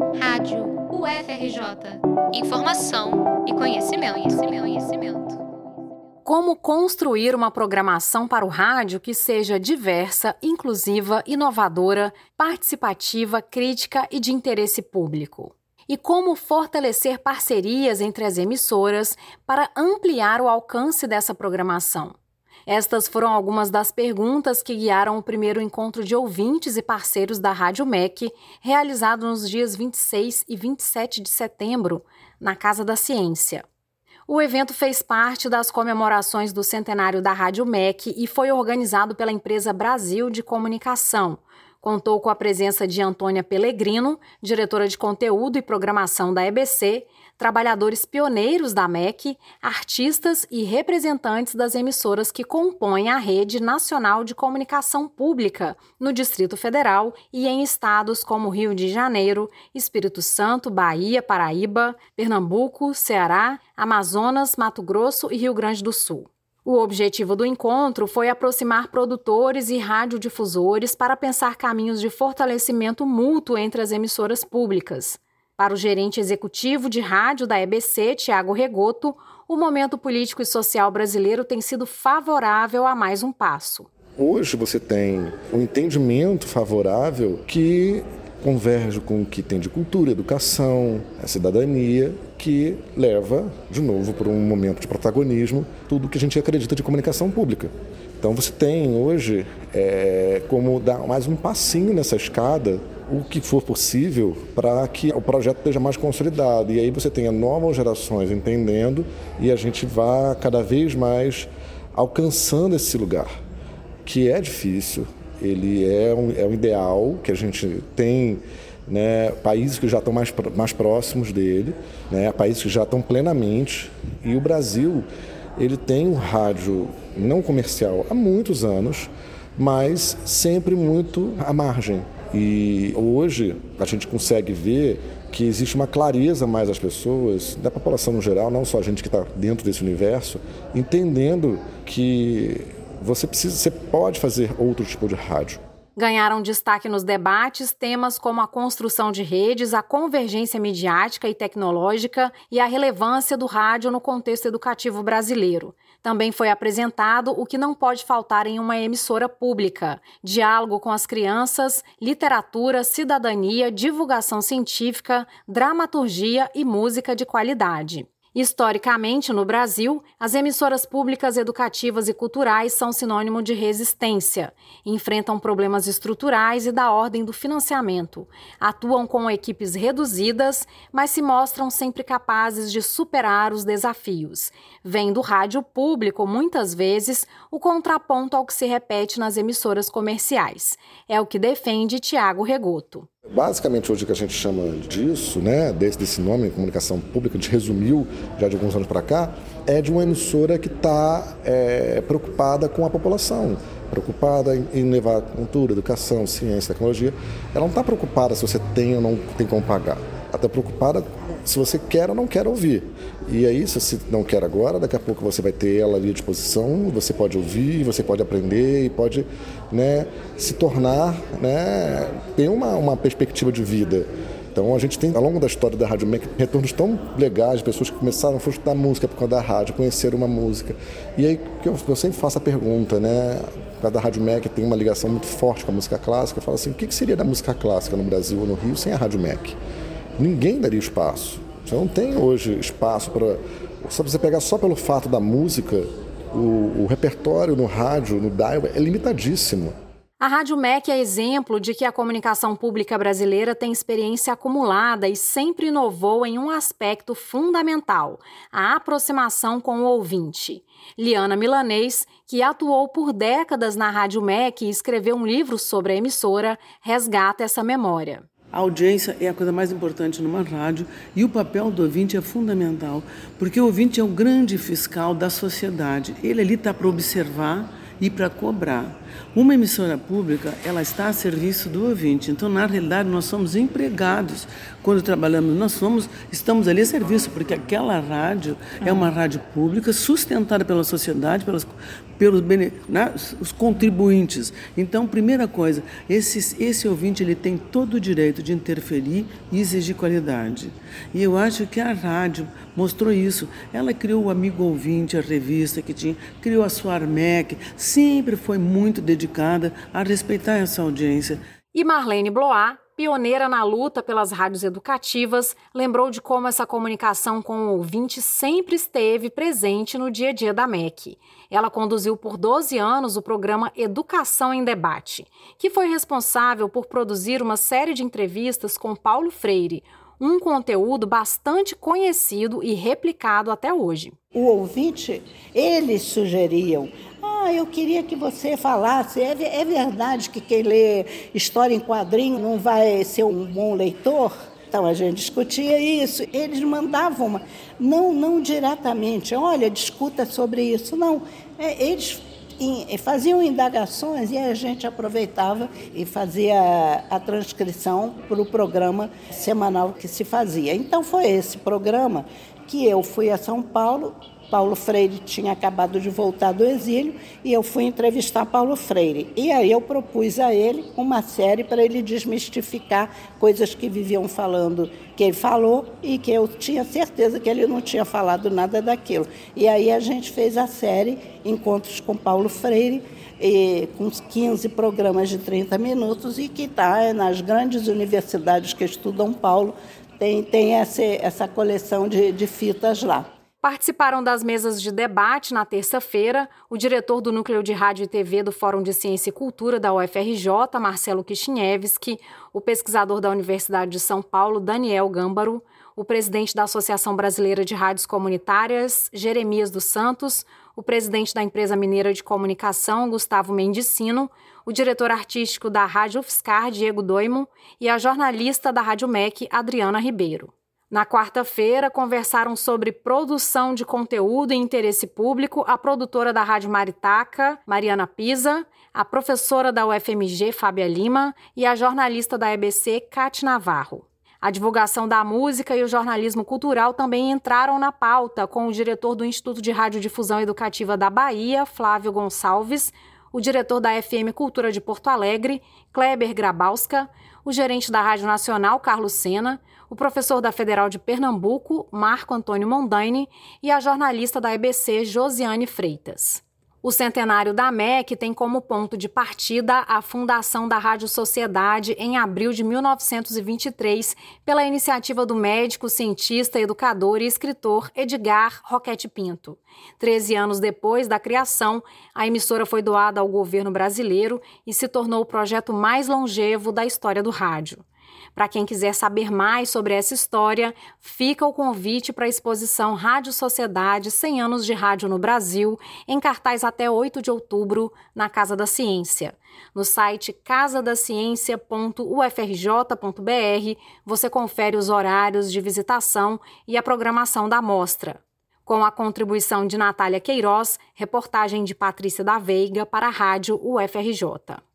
Rádio UFRJ. Informação e conhecimento, conhecimento, conhecimento. Como construir uma programação para o rádio que seja diversa, inclusiva, inovadora, participativa, crítica e de interesse público? E como fortalecer parcerias entre as emissoras para ampliar o alcance dessa programação? Estas foram algumas das perguntas que guiaram o primeiro encontro de ouvintes e parceiros da Rádio MEC, realizado nos dias 26 e 27 de setembro, na Casa da Ciência. O evento fez parte das comemorações do centenário da Rádio MEC e foi organizado pela empresa Brasil de Comunicação, Contou com a presença de Antônia Pellegrino, diretora de conteúdo e programação da EBC, trabalhadores pioneiros da MEC, artistas e representantes das emissoras que compõem a Rede Nacional de Comunicação Pública no Distrito Federal e em estados como Rio de Janeiro, Espírito Santo, Bahia, Paraíba, Pernambuco, Ceará, Amazonas, Mato Grosso e Rio Grande do Sul. O objetivo do encontro foi aproximar produtores e radiodifusores para pensar caminhos de fortalecimento mútuo entre as emissoras públicas. Para o gerente executivo de rádio da EBC, Tiago Regoto, o momento político e social brasileiro tem sido favorável a mais um passo. Hoje você tem um entendimento favorável que converge com o que tem de cultura, educação, a cidadania, que leva, de novo, para um momento de protagonismo, tudo que a gente acredita de comunicação pública. Então você tem hoje é, como dar mais um passinho nessa escada, o que for possível, para que o projeto esteja mais consolidado. E aí você tenha novas gerações entendendo e a gente vá cada vez mais alcançando esse lugar, que é difícil, ele é um, é um ideal que a gente tem né, países que já estão mais, mais próximos dele, né, países que já estão plenamente. E o Brasil ele tem um rádio não comercial há muitos anos, mas sempre muito à margem. E hoje a gente consegue ver que existe uma clareza mais das pessoas, da população no geral, não só a gente que está dentro desse universo, entendendo que você precisa, você pode fazer outro tipo de rádio. Ganharam destaque nos debates temas como a construção de redes, a convergência midiática e tecnológica e a relevância do rádio no contexto educativo brasileiro. Também foi apresentado o que não pode faltar em uma emissora pública: diálogo com as crianças, literatura, cidadania, divulgação científica, dramaturgia e música de qualidade. Historicamente, no Brasil, as emissoras públicas educativas e culturais são sinônimo de resistência. Enfrentam problemas estruturais e da ordem do financiamento. Atuam com equipes reduzidas, mas se mostram sempre capazes de superar os desafios. Vem do rádio público, muitas vezes, o contraponto ao que se repete nas emissoras comerciais. É o que defende Tiago Regoto. Basicamente, hoje o que a gente chama disso, né, desse, desse nome, comunicação pública, a gente resumiu já de alguns anos para cá, é de uma emissora que está é, preocupada com a população, preocupada em, em levar cultura, educação, ciência, tecnologia. Ela não está preocupada se você tem ou não tem como pagar. Ela está preocupada se você quer ou não quer ouvir. E aí, se você não quer agora, daqui a pouco você vai ter ela ali à disposição, você pode ouvir, você pode aprender e pode né, se tornar, né, ter uma, uma perspectiva de vida. Então a gente tem, ao longo da história da Rádio MEC, retornos tão legais pessoas que começaram a estudar música por causa da rádio, conhecer uma música. E aí eu, eu sempre faço a pergunta, né? Da Rádio MEC tem uma ligação muito forte com a música clássica. Eu falo assim, o que, que seria da música clássica no Brasil ou no Rio sem a Rádio MEC? Ninguém daria espaço. Você não tem hoje espaço para. Só você pegar só pelo fato da música, o, o repertório no rádio, no dial, é limitadíssimo. A Rádio MEC é exemplo de que a comunicação pública brasileira tem experiência acumulada e sempre inovou em um aspecto fundamental: a aproximação com o ouvinte. Liana Milanês, que atuou por décadas na Rádio MEC e escreveu um livro sobre a emissora, resgata essa memória. A audiência é a coisa mais importante numa rádio e o papel do ouvinte é fundamental, porque o ouvinte é o grande fiscal da sociedade. Ele ali está para observar e para cobrar. Uma emissora pública, ela está a serviço do ouvinte. Então, na realidade, nós somos empregados quando trabalhamos. Nós somos, estamos ali a serviço, porque aquela rádio é uma rádio pública sustentada pela sociedade, pelas, pelos né, os contribuintes. Então, primeira coisa, esse, esse ouvinte ele tem todo o direito de interferir e exigir qualidade. E eu acho que a rádio mostrou isso. Ela criou o Amigo Ouvinte, a revista que tinha, criou a sua Armec, sempre foi muito dedicada a respeitar essa audiência. E Marlene Blois, pioneira na luta pelas rádios educativas, lembrou de como essa comunicação com o ouvinte sempre esteve presente no dia a dia da MEC. Ela conduziu por 12 anos o programa Educação em Debate, que foi responsável por produzir uma série de entrevistas com Paulo Freire, um conteúdo bastante conhecido e replicado até hoje. O ouvinte, eles sugeriam ah, eu queria que você falasse. É, é verdade que quem lê história em quadrinho não vai ser um bom leitor? Então a gente discutia isso. Eles mandavam, não, não diretamente, olha, discuta sobre isso. Não, é, eles faziam indagações e a gente aproveitava e fazia a transcrição para o programa semanal que se fazia. Então foi esse programa que eu fui a São Paulo Paulo Freire tinha acabado de voltar do exílio e eu fui entrevistar Paulo Freire. E aí eu propus a ele uma série para ele desmistificar coisas que viviam falando que ele falou e que eu tinha certeza que ele não tinha falado nada daquilo. E aí a gente fez a série Encontros com Paulo Freire, e, com 15 programas de 30 minutos e que está nas grandes universidades que estudam Paulo, tem, tem essa, essa coleção de, de fitas lá. Participaram das mesas de debate na terça-feira o diretor do Núcleo de Rádio e TV do Fórum de Ciência e Cultura da UFRJ, Marcelo Kishinevski, o pesquisador da Universidade de São Paulo, Daniel Gâmbaro, o presidente da Associação Brasileira de Rádios Comunitárias, Jeremias dos Santos, o presidente da empresa mineira de comunicação, Gustavo Mendicino, o diretor artístico da Rádio UFSCar, Diego Doimo, e a jornalista da Rádio MEC, Adriana Ribeiro. Na quarta-feira, conversaram sobre produção de conteúdo e interesse público a produtora da Rádio Maritaca, Mariana Pisa, a professora da UFMG, Fábia Lima, e a jornalista da EBC, Cate Navarro. A divulgação da música e o jornalismo cultural também entraram na pauta, com o diretor do Instituto de Radiodifusão Educativa da Bahia, Flávio Gonçalves, o diretor da FM Cultura de Porto Alegre, Kleber Grabowska, o gerente da Rádio Nacional, Carlos Sena, o professor da Federal de Pernambuco, Marco Antônio Mondaine, e a jornalista da EBC, Josiane Freitas. O centenário da MEC tem como ponto de partida a fundação da Rádio Sociedade em abril de 1923, pela iniciativa do médico, cientista, educador e escritor Edgar Roquete Pinto. Treze anos depois da criação, a emissora foi doada ao governo brasileiro e se tornou o projeto mais longevo da história do rádio. Para quem quiser saber mais sobre essa história, fica o convite para a exposição Rádio Sociedade 100 anos de rádio no Brasil, em cartaz até 8 de outubro, na Casa da Ciência. No site casadaciencia.ufrj.br, você confere os horários de visitação e a programação da mostra. Com a contribuição de Natália Queiroz, reportagem de Patrícia da Veiga para a Rádio UFRJ.